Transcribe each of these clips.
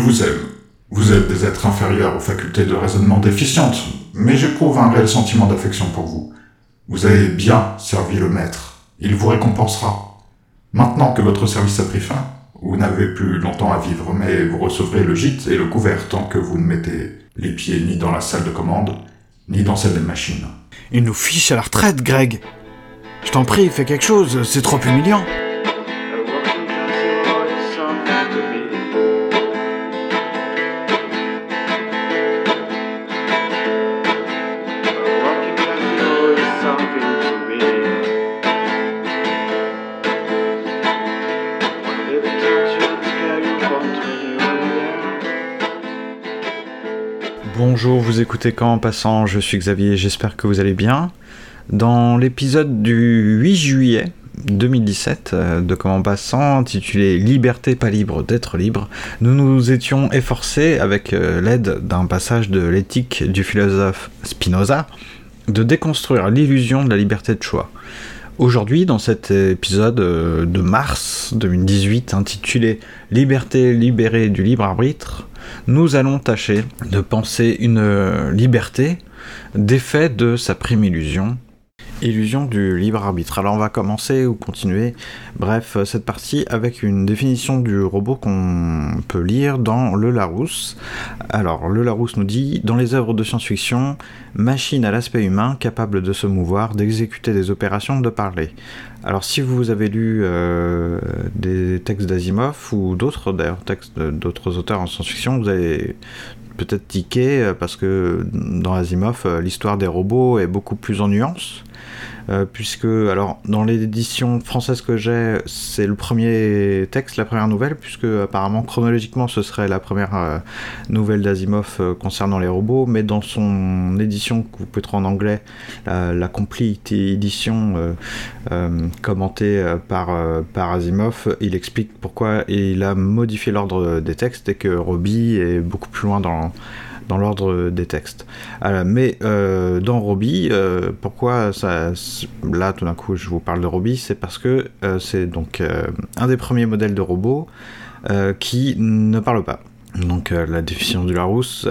vous aime. Vous êtes des êtres inférieurs aux facultés de raisonnement déficientes, mais j'éprouve un réel sentiment d'affection pour vous. Vous avez bien servi le maître. Il vous récompensera. Maintenant que votre service a pris fin, vous n'avez plus longtemps à vivre, mais vous recevrez le gîte et le couvert tant que vous ne mettez les pieds ni dans la salle de commande, ni dans celle des machines. Il nous fiche à la retraite, Greg. Je t'en prie, fais quelque chose, c'est trop humiliant. Bonjour, vous écoutez Quand en passant, je suis Xavier, j'espère que vous allez bien. Dans l'épisode du 8 juillet 2017 euh, de Comment passant, intitulé Liberté pas libre d'être libre, nous nous étions efforcés, avec euh, l'aide d'un passage de l'éthique du philosophe Spinoza, de déconstruire l'illusion de la liberté de choix. Aujourd'hui, dans cet épisode euh, de mars 2018 intitulé Liberté libérée du libre arbitre, nous allons tâcher de penser une liberté défait de sa prime illusion, illusion du libre arbitre. Alors on va commencer ou continuer, bref, cette partie avec une définition du robot qu'on peut lire dans Le Larousse. Alors Le Larousse nous dit, dans les œuvres de science-fiction, machine à l'aspect humain, capable de se mouvoir, d'exécuter des opérations, de parler. Alors si vous avez lu euh, des textes d'Asimov ou d'autres textes d'autres auteurs en science-fiction, vous avez peut-être tiqué euh, parce que dans Asimov, euh, l'histoire des robots est beaucoup plus en nuances. Euh, puisque alors dans l'édition française que j'ai, c'est le premier texte, la première nouvelle, puisque apparemment chronologiquement ce serait la première euh, nouvelle d'Asimov euh, concernant les robots, mais dans son édition que vous pouvez trouver en anglais, la, complete édition commentée par, par Asimov, il explique pourquoi il a modifié l'ordre des textes et que Robbie est beaucoup plus loin dans dans l'ordre des textes. Euh, mais euh, dans Robbie, euh, pourquoi ça, là tout d'un coup je vous parle de Robbie, c'est parce que c'est donc un des premiers modèles de robots qui ne parle pas. Donc la définition du Larousse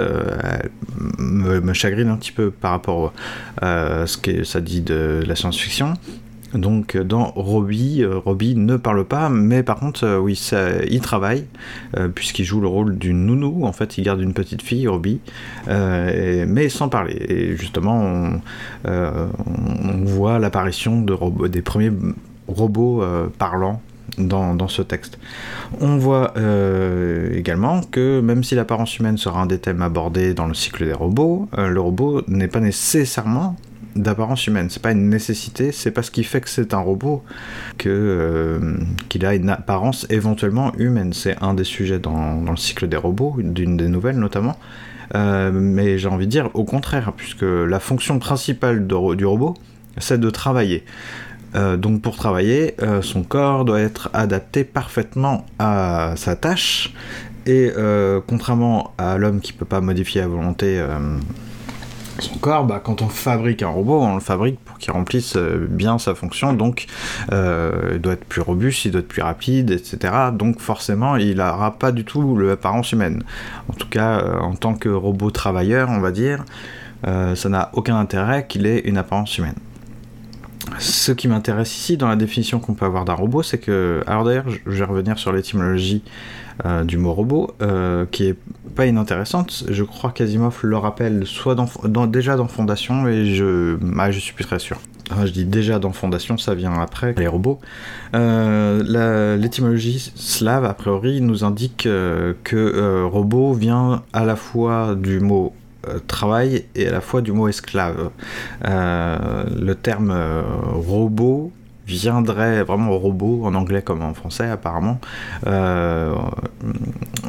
me, chagrine un petit peu par rapport à ce que ça dit de la science-fiction. Donc dans Robbie, euh, Robbie ne parle pas, mais par contre, euh, oui, ça, il travaille, euh, puisqu'il joue le rôle d'une nounou, en fait, il garde une petite fille, Robbie, mais sans parler. Et justement, on, voit l'apparition de des premiers robots parlants dans, ce texte. On voit également que même si l'apparence humaine sera un des thèmes abordés dans le cycle des robots, le robot n'est pas nécessairement d'apparence humaine. C'est pas une nécessité, c'est pas ce qui fait que c'est un robot euh, qu'il a une apparence éventuellement humaine. C'est un des sujets dans, le cycle des robots, d'une des nouvelles notamment. Euh, mais j'ai envie de dire au contraire, puisque la fonction principale du robot, c'est de travailler. Euh, donc pour travailler, son corps doit être adapté parfaitement à sa tâche. Et contrairement à l'homme qui peut pas modifier à volonté son corps, bah, quand on fabrique un robot, on le fabrique pour qu'il remplisse euh, bien sa fonction, donc euh, il doit être plus robuste, il doit être plus rapide, etc. Donc forcément, il n'aura pas du tout l'apparence humaine. En tout cas, euh, en tant que robot travailleur, on va dire, ça n'a aucun intérêt qu'il ait une apparence humaine. Ce qui m'intéresse ici dans la définition qu'on peut avoir d'un robot, c'est que. Alors d'ailleurs, je vais revenir sur l'étymologie euh, du mot robot, euh, qui est pas inintéressante. Je crois qu'Asimov le rappelle soit déjà dans Fondation, et je, ah, je suis plus très sûr. je dis déjà dans Fondation, ça vient après les robots. Euh, l'étymologie slave, a priori, nous indique que robot vient à la fois du mot travail et à la fois du mot esclave. le terme robot viendrait vraiment robot, en anglais comme en français apparemment, euh,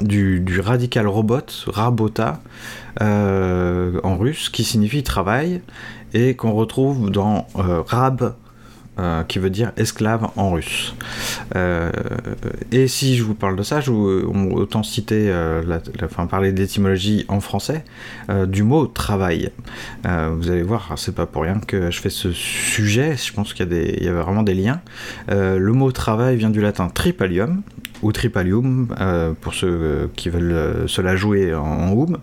du, radical robot, rabota, euh, en russe, qui signifie travail, et qu'on retrouve dans euh, rab, euh, qui veut dire esclave en russe. Euh, et si je vous parle de ça, je vous, autant citer, euh, enfin parler d'étymologie en français du mot travail. vous allez voir, c'est pas pour rien que je fais ce sujet. Je pense qu'il y, y, a vraiment des liens. le mot travail vient du latin tripalium, ou Tripalium, pour ceux qui veulent se la jouer en, oum,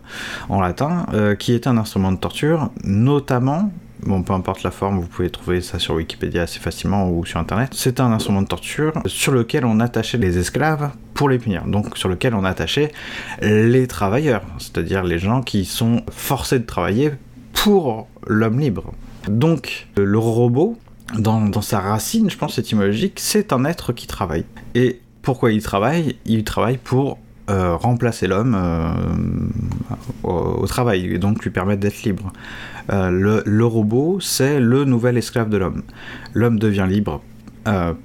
en latin, qui est un instrument de torture, notamment Bon, peu importe la forme, vous pouvez trouver ça sur Wikipédia assez facilement ou sur Internet. C'est un instrument de torture sur lequel on attachait les esclaves pour les punir. Donc sur lequel on attachait les travailleurs, c'est-à-dire les gens qui sont forcés de travailler pour l'homme libre. Donc le robot, dans, sa racine, je pense, étymologique, c'est un être qui travaille. Et pourquoi il travaille? Il travaille pour euh, remplacer l'homme euh, au, travail et donc lui permettre d'être libre. Euh, le, robot, c'est le nouvel esclave de l'homme. L'homme devient libre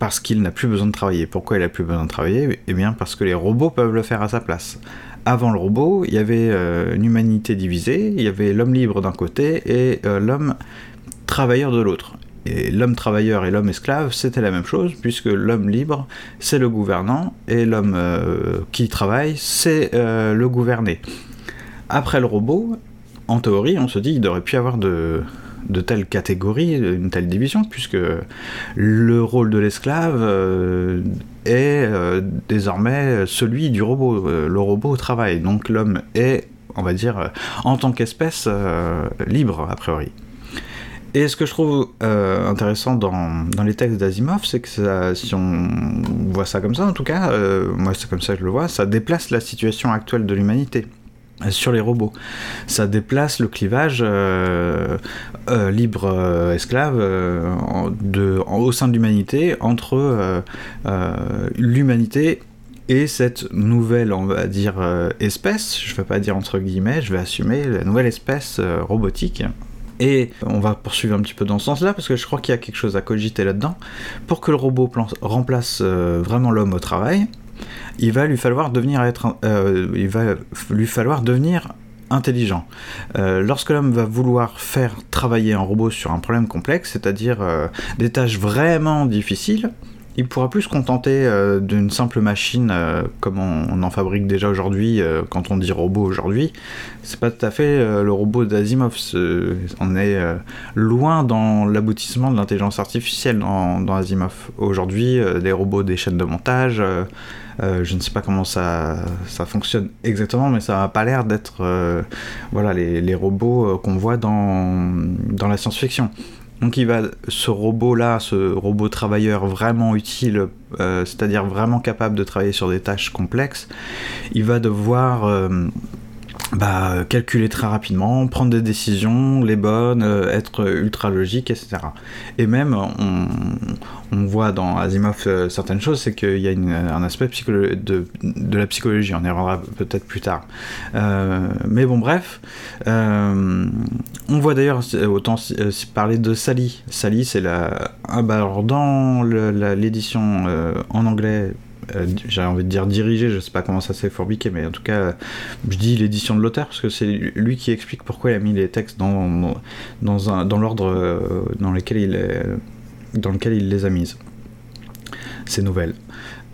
parce qu'il n'a plus besoin de travailler. Pourquoi il n'a plus besoin de travailler? Eh bien parce que les robots peuvent le faire à sa place. Avant le robot, il y avait une humanité divisée, il y avait l'homme libre d'un côté et l'homme travailleur de l'autre. L'homme travailleur et l'homme esclave, c'était la même chose, puisque l'homme libre, c'est le gouvernant, et l'homme euh, qui travaille, c'est euh, le gouverné. Après le robot, en théorie, on se dit qu'il devrait plus y avoir de, de telles catégories, une telle division, puisque le rôle de l'esclave euh, est désormais celui du robot. le robot travaille, donc l'homme est, on va dire, en tant qu'espèce libre, a priori. Et ce que je trouve euh, intéressant dans, dans, les textes d'Asimov, c'est que si on voit ça comme ça, en tout cas, euh, moi c'est comme ça que je le vois, ça déplace la situation actuelle de l'humanité euh, sur les robots. Ça déplace le clivage libre-esclave au sein de l'humanité entre l'humanité et cette nouvelle, on va dire, espèce, je ne vais pas dire entre guillemets, je vais assumer la nouvelle espèce robotique et on va poursuivre un petit peu dans ce sens-là, parce que je crois qu'il y a quelque chose à cogiter là-dedans. Pour que le robot remplace euh, vraiment l'homme au travail, il va lui falloir devenir euh, intelligent. Euh, lorsque l'homme va vouloir faire travailler un robot sur un problème complexe, c'est-à-dire des tâches vraiment difficiles, il pourra plus se contenter euh, d'une simple machine euh, comme on, en fabrique déjà aujourd'hui euh, quand on dit robot aujourd'hui. C'est pas tout à fait le robot d'Asimov. On est loin dans l'aboutissement de l'intelligence artificielle dans, Asimov. Aujourd'hui, des robots des chaînes de montage, je ne sais pas comment ça, ça fonctionne exactement, mais ça n'a pas l'air d'être voilà, les, robots qu'on voit dans la science-fiction. Donc il va, ce robot-là, ce robot travailleur vraiment utile, euh, c'est-à-dire vraiment capable de travailler sur des tâches complexes, il va devoir euh, bah, calculer très rapidement, prendre des décisions, les bonnes, euh, être ultra logique, etc. Et même, on, voit dans Asimov euh, certaines choses, c'est qu'il y a un aspect de, de, la psychologie, on y reviendra peut-être plus tard. Euh, mais bon, bref, on voit d'ailleurs, autant parler de Sally. Sally, c'est la... Ah, bah, alors dans l'édition en anglais euh, j'ai envie de dire dirigé, je sais pas comment ça s'est forbiqué, mais en tout cas, je dis l'édition de l'auteur parce que c'est lui qui explique pourquoi il a mis les textes dans, dans, dans l'ordre euh, dans, lequel il dans lequel il les a mises. Ces nouvelles.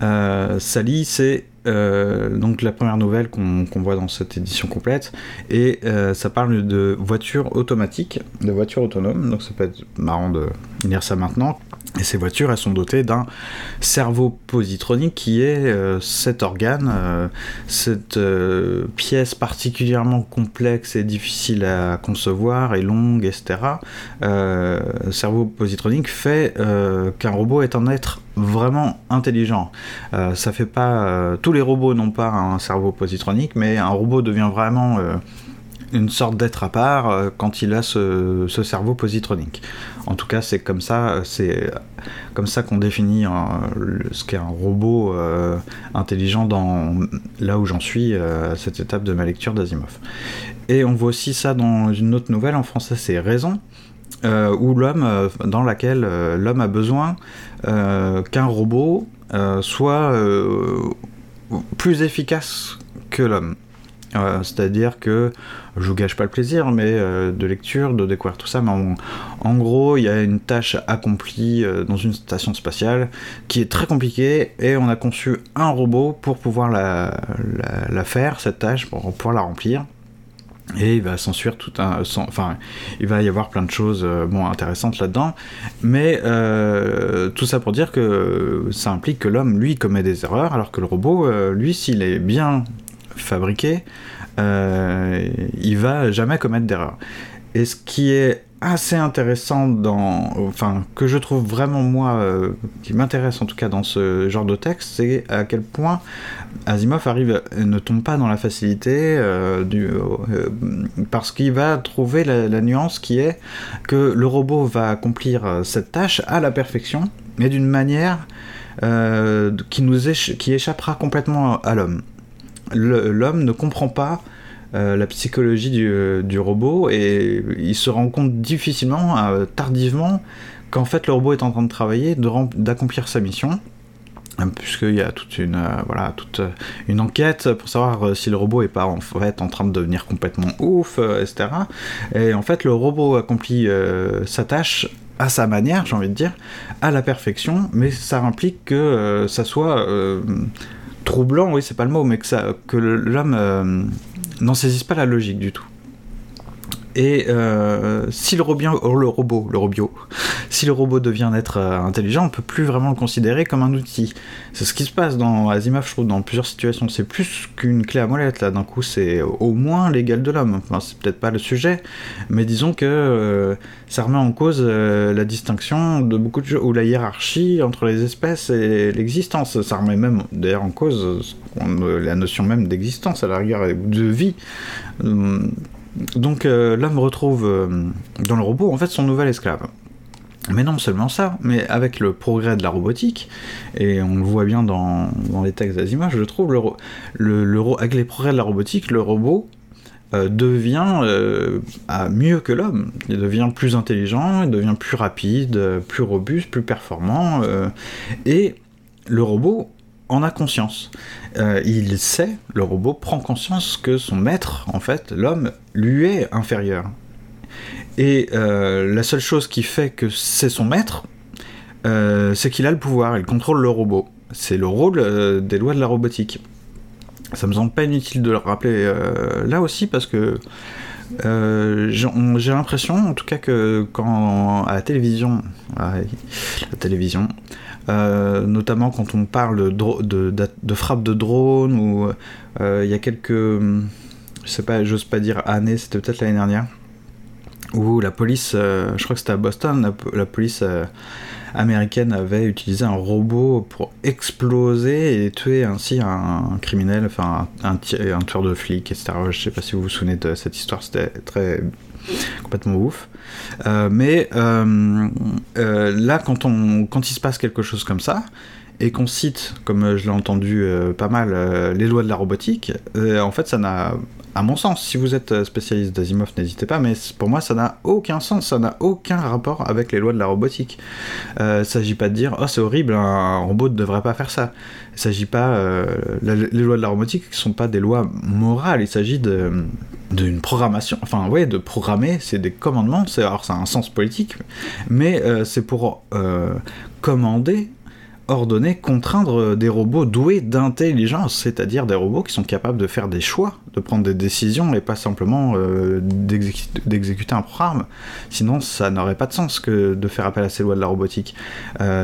Euh, Sally, c'est donc la première nouvelle qu'on voit dans cette édition complète, et ça parle de voitures automatiques, de voitures autonomes, donc ça peut être marrant de ça maintenant. Et ces voitures, elles sont dotées d'un cerveau positronique qui est euh, cet organe, euh, cette euh, pièce particulièrement complexe et difficile à concevoir et longue, etc. cerveau positronique fait qu'un robot est un être vraiment intelligent. ça fait pas tous les robots n'ont pas un cerveau positronique, mais un robot devient vraiment une sorte d'être à part euh, quand il a ce, cerveau positronique. En tout cas, c'est comme ça, comme ça qu'on définit ce qu'est un robot euh, intelligent dans là où j'en suis euh, à cette étape de ma lecture d'Asimov. Et on voit aussi ça dans une autre nouvelle en français, c'est Raison. où l'homme, dans laquelle l'homme a besoin qu'un robot soit plus efficace que l'homme. Euh, c'est-à-dire que je vous gâche pas le plaisir, mais euh, de lecture, de découvrir tout ça. Mais en, gros, il y a une tâche accomplie euh, dans une station spatiale qui est très compliquée et on a conçu un robot pour pouvoir la, faire, cette tâche, pour pouvoir la remplir. Et il va s'ensuivre tout un. Enfin, il va y avoir plein de choses bon, intéressantes là-dedans. Mais tout ça pour dire que ça implique que l'homme, lui, commet des erreurs, alors que le robot, lui, s'il est bien fabriqué, il va jamais commettre d'erreur. Et ce qui est assez intéressant dans, enfin, que je trouve vraiment moi, euh, qui m'intéresse en tout cas dans ce genre de texte, c'est à quel point Asimov arrive, ne tombe pas dans la facilité, euh, du, euh, parce qu'il va trouver la, nuance qui est que le robot va accomplir cette tâche à la perfection, mais d'une manière qui nous qui échappera complètement à l'homme. L'homme ne comprend pas euh, la psychologie euh, du, robot et il se rend compte difficilement, euh, tardivement, qu'en fait le robot est en train de travailler, d'accomplir sa mission. Puisqu'il y a toute une voilà toute une enquête pour savoir si le robot est pas en fait en train de devenir complètement ouf etc et en fait le robot accomplit sa tâche à sa manière j'ai envie de dire à la perfection mais ça implique que ça soit troublant oui c'est pas le mot mais que ça que l'homme n'en saisissent pas la logique du tout. Et euh, si le, robot, le robot, le robot, si le robot devient un être euh, intelligent, on peut plus vraiment le considérer comme un outil. C'est ce qui se passe dans Asimov, je trouve, dans plusieurs situations. C'est plus qu'une clé à molette, là. D'un coup, c'est au moins l'égal de l'homme. Enfin, c'est peut-être pas le sujet, mais disons que euh, ça remet en cause la distinction de beaucoup de choses, ou la hiérarchie entre les espèces et l'existence. Ça remet même, d'ailleurs, en cause la notion même d'existence, à la rigueur, de vie. Hum, donc euh, l'homme retrouve euh, dans le robot en fait son nouvel esclave. Mais non seulement ça, mais avec le progrès de la robotique, et on le voit bien dans, les textes d'Asimov, je trouve, avec les progrès de la robotique, le robot euh, devient mieux que l'homme. Il devient plus intelligent, il devient plus rapide, plus robuste, plus performant, et le robot en a conscience. Euh, il sait, le robot prend conscience que son maître, en fait, l'homme, lui est inférieur. Et euh, la seule chose qui fait que c'est son maître, euh, c'est qu'il a le pouvoir, il contrôle le robot. C'est le rôle des lois de la robotique. Ça me semble pas inutile de le rappeler là aussi parce que j'ai l'impression, en tout cas, que quand à la télévision, la télévision, euh, notamment quand on parle de, frappe de drone, ou euh, il y a quelques, je sais pas, j'ose pas dire années, c'était peut-être l'année dernière, où la police, euh, je crois que c'était à Boston, la, police américaine avait utilisé un robot pour exploser et tuer ainsi un, criminel, enfin un, un, tueur de flic, etc. Je sais pas si vous vous souvenez de cette histoire, c'était très complètement ouf. Euh, mais euh, euh, là, quand, on, quand il se passe quelque chose comme ça, et qu'on cite, comme je l'ai entendu pas mal, les lois de la robotique, en fait, ça n'a à mon sens, si vous êtes spécialiste d'Asimov, n'hésitez pas, mais pour moi, ça n'a aucun sens, ça n'a aucun rapport avec les lois de la robotique. Il ne s'agit pas de dire, oh c'est horrible, un robot ne devrait pas faire ça. Il s'agit pas, les lois de la robotique ne sont pas des lois morales, il s'agit de d'une programmation, enfin ouais, de programmer, c'est des commandements, alors ça a un sens politique, mais euh, c'est pour euh, commander, ordonner, contraindre des robots doués d'intelligence, c'est-à-dire des robots qui sont capables de faire des choix, de prendre des décisions et pas simplement euh, d'exécuter un programme. Sinon, ça n'aurait pas de sens que de faire appel à ces lois de la robotique.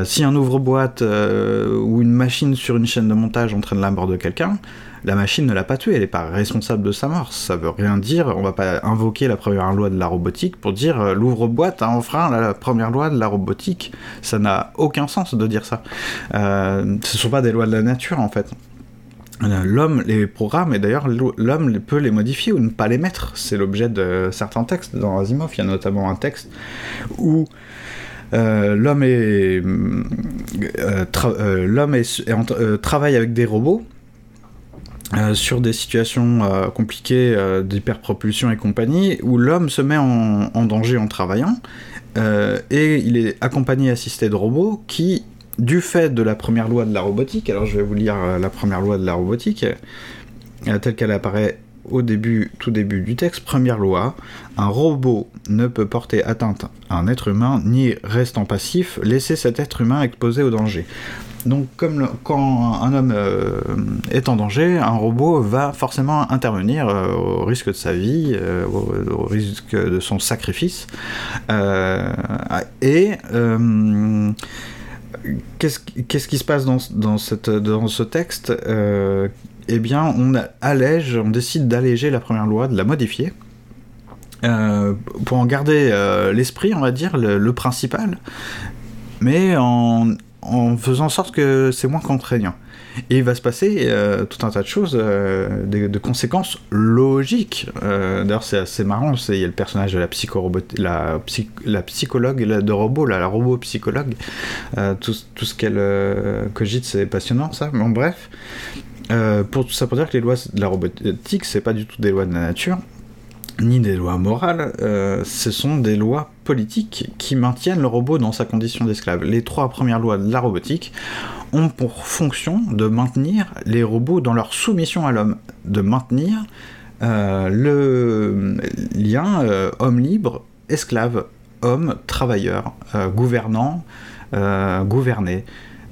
si un ouvre-boîte ou une machine sur une chaîne de montage entraîne la mort de quelqu'un, la machine ne l'a pas tué, elle n'est pas responsable de sa mort. Ça veut rien dire, on va pas invoquer la première loi de la robotique pour dire euh, l'ouvre-boîte a enfreint la, première loi de la robotique. Ça n'a aucun sens de dire ça. Euh, ce ne sont pas des lois de la nature en fait. Euh, l'homme les programme, et d'ailleurs l'homme peut les modifier ou ne pas les mettre. C'est l'objet de certains textes. Dans Asimov, il y a notamment un texte où l'homme est, l'homme travaille avec des robots euh, sur des situations euh, compliquées euh, d'hyperpropulsion et compagnie, où l'homme se met en, danger en travaillant, et il est accompagné assisté de robots qui, du fait de la première loi de la robotique, alors je vais vous lire la première loi de la robotique, telle qu'elle apparaît au début, tout début du texte, première loi, un robot ne peut porter atteinte à un être humain ni restant passif, laisser cet être humain exposé au danger. Donc, comme quand un homme euh, est en danger, un robot va forcément intervenir euh, au risque de sa vie, au, risque de son sacrifice. et qu'est-ce qui se passe dans, dans, cette, dans ce texte Eh bien, on allège, on décide d'alléger la première loi, de la modifier. pour en garder l'esprit, on va dire, le principal, mais en, faisant en sorte que c'est moins contraignant. Et il va se passer euh, tout un tas de choses, euh, de, conséquences logiques. Euh, d'ailleurs, c'est assez marrant. Il y a le personnage de la, la, la psychologue de robot, la robot-psychologue. Tout, tout, ce qu'elle cogite, c'est passionnant, ça. Bon, bref. Pour tout ça pour dire que les lois de la robotique, c'est pas du tout des lois de la nature ni des lois morales, euh, ce sont des lois politiques qui maintiennent le robot dans sa condition d'esclave. Les trois premières lois de la robotique ont pour fonction de maintenir les robots dans leur soumission à l'homme, de maintenir euh, le lien euh, homme libre, esclave, homme, travailleur, gouvernant, gouverné.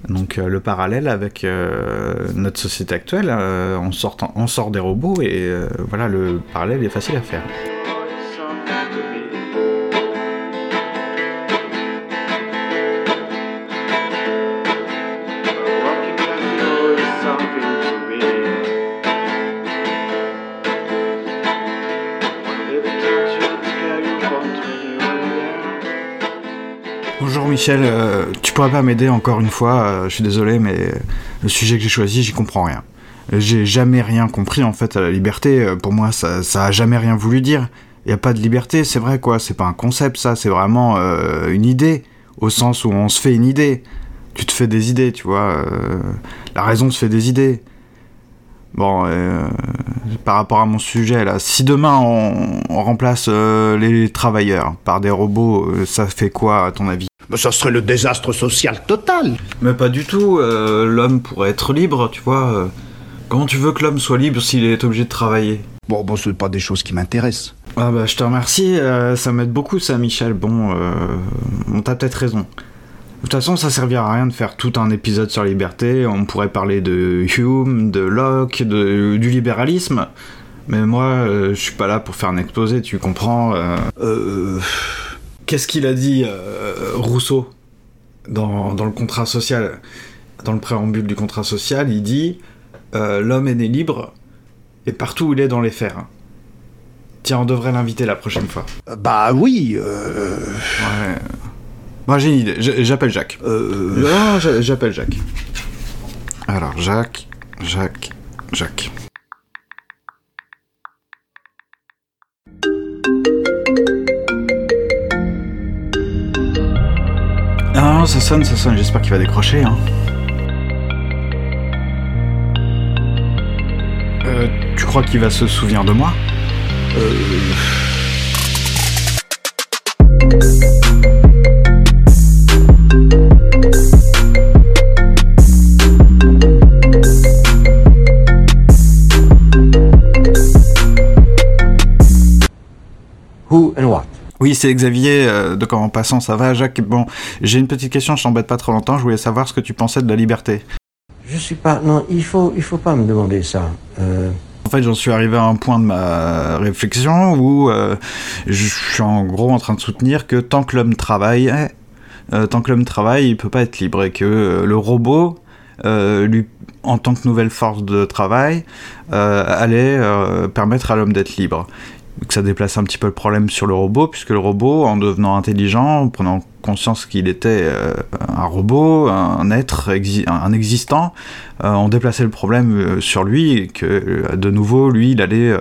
Donc euh, le parallèle avec euh, notre société actuelle, euh, on, sort, on sort des robots et voilà, le parallèle est facile à faire. Michel, euh, tu pourrais pas m'aider encore une fois, euh, je suis désolé, mais le sujet que j'ai choisi, j'y comprends rien. J'ai jamais rien compris en fait à la liberté, euh, pour moi ça, a jamais rien voulu dire. Il n'y a pas de liberté, c'est vrai quoi, c'est pas un concept ça, c'est vraiment une idée, au sens où on se fait une idée. Tu te fais des idées, tu vois. la raison se fait des idées. Bon, par rapport à mon sujet là, si demain on, remplace les travailleurs par des robots, ça fait quoi à ton avis? Ça serait le désastre social total. Mais pas du tout. Euh, l'homme pourrait être libre, tu vois. Euh. Comment tu veux que l'homme soit libre s'il est obligé de travailler? Bon, bon, c'est pas des choses qui m'intéressent. Ah bah, je te remercie. Euh, ça m'aide beaucoup, ça, Michel. Bon, on t'a peut-être raison. De toute façon, ça servira à rien de faire tout un épisode sur la liberté. On pourrait parler de Hume, de Locke, de, du libéralisme. Mais moi, je suis pas là pour faire un exposé, tu comprends Euh qu'est-ce qu'il a dit euh, Rousseau dans, le contrat social, dans le préambule du contrat social Il dit euh, L'homme est né libre et partout où il est dans les fers. Tiens, on devrait l'inviter la prochaine fois. Euh, bah oui. Ouais. Moi j'ai une idée. J'appelle Jacques. Non, j'appelle Jacques. Alors Jacques, Jacques, Jacques. Ça sonne, ça sonne, j'espère qu'il va décrocher. Hein. Euh, tu crois qu'il va se souvenir de moi? Euh... oui, c'est Xavier euh, de Comment Passant, ça va Jacques Bon, j'ai une petite question, je t'embête pas trop longtemps, je voulais savoir ce que tu pensais de la liberté. Je suis pas... Non, il faut, il faut pas me demander ça. Euh. En fait, j'en suis arrivé à un point de ma réflexion où euh, je suis en gros en train de soutenir que tant que l'homme travaille, tant que l'homme travaille, il peut pas être libre et que le robot, lui, en tant que nouvelle force de travail, allait permettre à l'homme d'être libre que ça déplace un petit peu le problème sur le robot, puisque le robot, en devenant intelligent, en prenant conscience qu'il était euh, un robot, un être, un existant, euh, on déplaçait le problème euh, sur lui, et que de nouveau, lui, il allait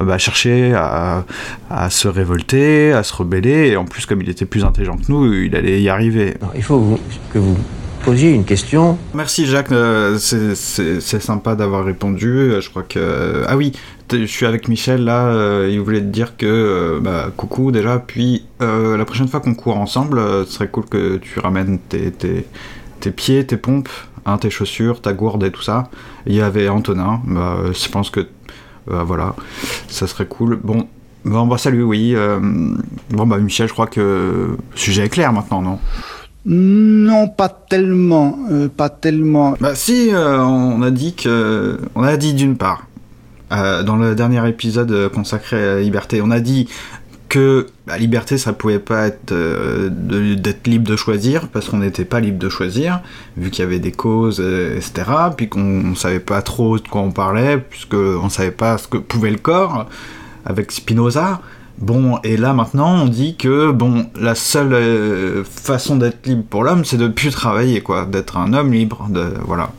bah, chercher à, se révolter, à se rebeller, et en plus, comme il était plus intelligent que nous, il allait y arriver. il faut que vous posiez une question. Merci Jacques, c'est sympa d'avoir répondu. Je crois que... Ah oui, je suis avec Michel là, euh, il voulait te dire que euh, bah, coucou déjà, puis euh, la prochaine fois qu'on court ensemble, ce serait cool que tu ramènes tes, tes, pieds, tes pompes, hein, tes chaussures, ta gourde et tout ça. Il y avait Antonin, bah, je pense que voilà, ça serait cool. Bon, bon bah salut, oui. bon bah Michel, je crois que sujet est clair maintenant, non? Non, pas tellement, euh, pas tellement. Bah si, euh, on a dit que, on a dit d'une part, euh, dans le dernier épisode consacré à la liberté, on a dit que la liberté, ça pouvait pas être d'être libre de choisir, parce qu'on n'était pas libre de choisir, vu qu'il y avait des causes, etc., puis qu'on ne savait pas trop de quoi on parlait, puisque on savait pas ce que pouvait le corps, avec Spinoza. Bon, et là maintenant, on dit que bon, la seule euh, façon d'être libre pour l'homme, c'est de plus travailler, quoi, d'être un homme libre, de voilà.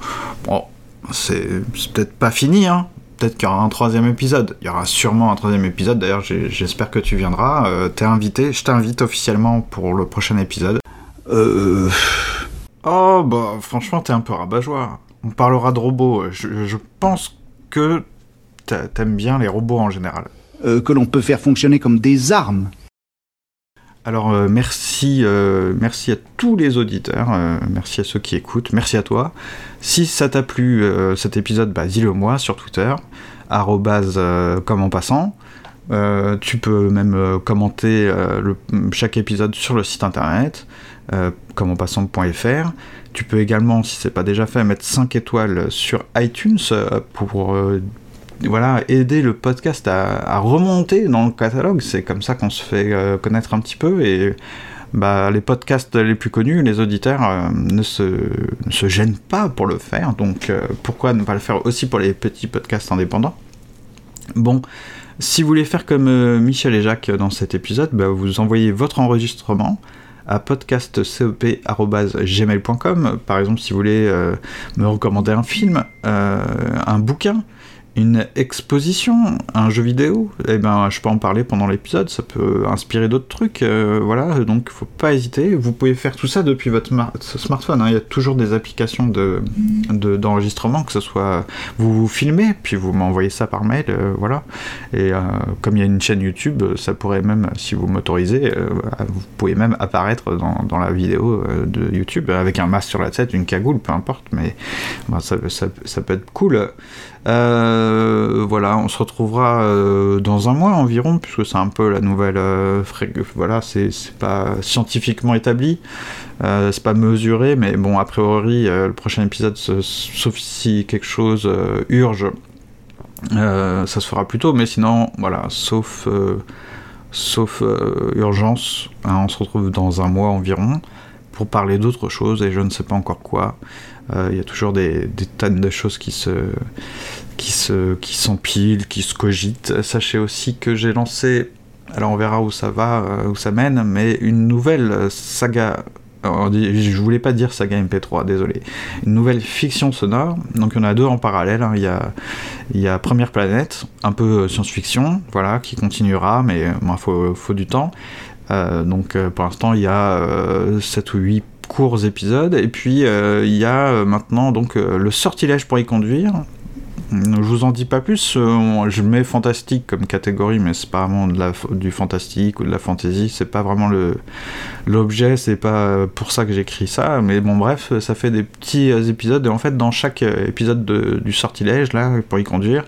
Bon, c'est peut-être pas fini, hein. Peut-être qu'il y aura un troisième épisode. Il y aura sûrement un troisième épisode. D'ailleurs, j'espère que tu viendras. Euh, T'es invité. Je t'invite officiellement pour le prochain épisode. Euh, Oh, bah, franchement, t'es un peu rabat-joie. On parlera de robots. Je, pense que t'a- t'aimes bien les robots en général. Euh, que l'on peut faire fonctionner comme des armes. Alors euh, merci, euh, merci à tous les auditeurs, merci à ceux qui écoutent, merci à toi. Si ça t'a plu cet épisode, bah, dis-le moi sur Twitter, arrobase comme en passant. Tu peux même commenter chaque épisode sur le site internet, euh, commenpassant.fr. Tu peux également, si c'est pas déjà fait, mettre 5 étoiles sur iTunes pour voilà, aider le podcast à, remonter dans le catalogue. C'est comme ça qu'on se fait euh, connaître un petit peu et bah, les podcasts les plus connus, les auditeurs euh, ne, se, ne se gênent pas pour le faire. Donc euh, pourquoi ne pas le faire aussi pour les petits podcasts indépendants? Bon, si vous voulez faire comme Michel et Jacques dans cet épisode, bah, vous envoyez votre enregistrement à podcastcep.gmail.com par exemple si vous voulez me recommander un film, un bouquin, une exposition, un jeu vidéo, eh ben je peux en parler pendant l'épisode, ça peut inspirer d'autres trucs, euh, voilà, donc faut pas hésiter, vous pouvez faire tout ça depuis votre mar- smartphone, hein. il y a toujours des applications de de- d'enregistrement, que ce soit vous filmez, puis vous m'envoyez ça par mail, euh, voilà, et euh, comme il y a une chaîne YouTube, ça pourrait même, si vous m'autorisez, euh, vous pouvez même apparaître dans, dans la vidéo euh, de YouTube avec un masque sur la tête, une cagoule, peu importe, mais ça- ça peut être cool. Euh, voilà, on se retrouvera euh, dans un mois environ, puisque c'est un peu la nouvelle. euh, voilà, c'est pas scientifiquement établi, euh, c'est pas mesuré, mais bon, a priori, le prochain épisode, sauf si quelque chose urge, ça se fera plus tôt, mais sinon, voilà, sauf. sauf urgence, hein, on se retrouve dans un mois environ pour parler d'autre chose et je ne sais pas encore quoi. Euh, Il y a toujours des, des tonnes de choses qui se qui se qui s'empilent, qui se cogitent. Sachez aussi que j'ai lancé, alors on verra où ça va, euh, où ça mène, mais une nouvelle euh, saga. je voulais pas dire saga MP3, désolé. Une nouvelle fiction sonore. Donc il y en a deux en parallèle. hein. Il y a il y a Première Planète, un peu euh, science-fiction, voilà, qui continuera, mais il faut, du temps. Euh, donc euh, pour l'instant, il y a 7 ou 8 courts épisodes, et puis euh, il y a euh, maintenant donc euh, le sortilège pour y conduire. Je vous en dis pas plus, je mets fantastique comme catégorie, mais c'est pas vraiment de la, du fantastique ou de la fantasy, c'est pas vraiment le l'objet, c'est pas pour ça que j'écris ça, mais bon bref, ça fait des petits épisodes, et en fait dans chaque épisode de- du sortilège, là, pour y conduire,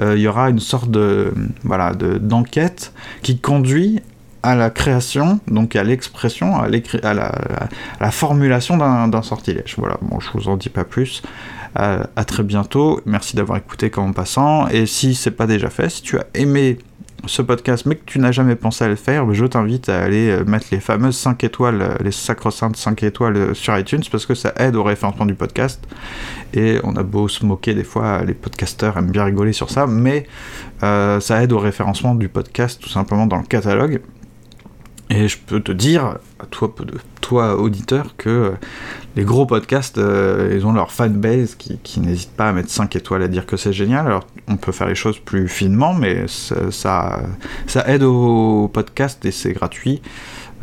il y aura une sorte de voilà de- d'enquête qui conduit à la création, donc à l'expression, à, à, la, à la formulation d'un sortilège. Voilà, bon, je vous en dis pas plus. Euh, à très bientôt. Merci d'avoir écouté comme en passant. Et si c'est pas déjà fait, si tu as aimé ce podcast mais que tu n'as jamais pensé à le faire, je t'invite à aller euh, mettre les fameuses 5 étoiles, euh, les sacro-saintes 5 étoiles euh, sur iTunes parce que ça aide au référencement du podcast. Et on a beau se moquer des fois, les podcasteurs aiment bien rigoler sur ça, mais ça aide au référencement du podcast tout simplement dans le catalogue. Et je peux te dire, toi, toi auditeur, que les gros podcasts, euh, ils ont leur fanbase qui, n'hésite pas à mettre 5 étoiles à dire que c'est génial. Alors, on peut faire les choses plus finement, mais ça, aide au podcast et c'est gratuit.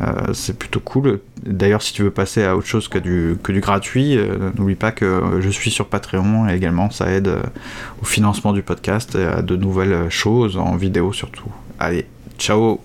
Euh, c'est plutôt cool. D'ailleurs, si tu veux passer à autre chose que du, gratuit, euh, n'oublie pas que je suis sur Patreon et également ça aide euh, au financement du podcast et à de nouvelles choses en vidéo surtout. Allez, ciao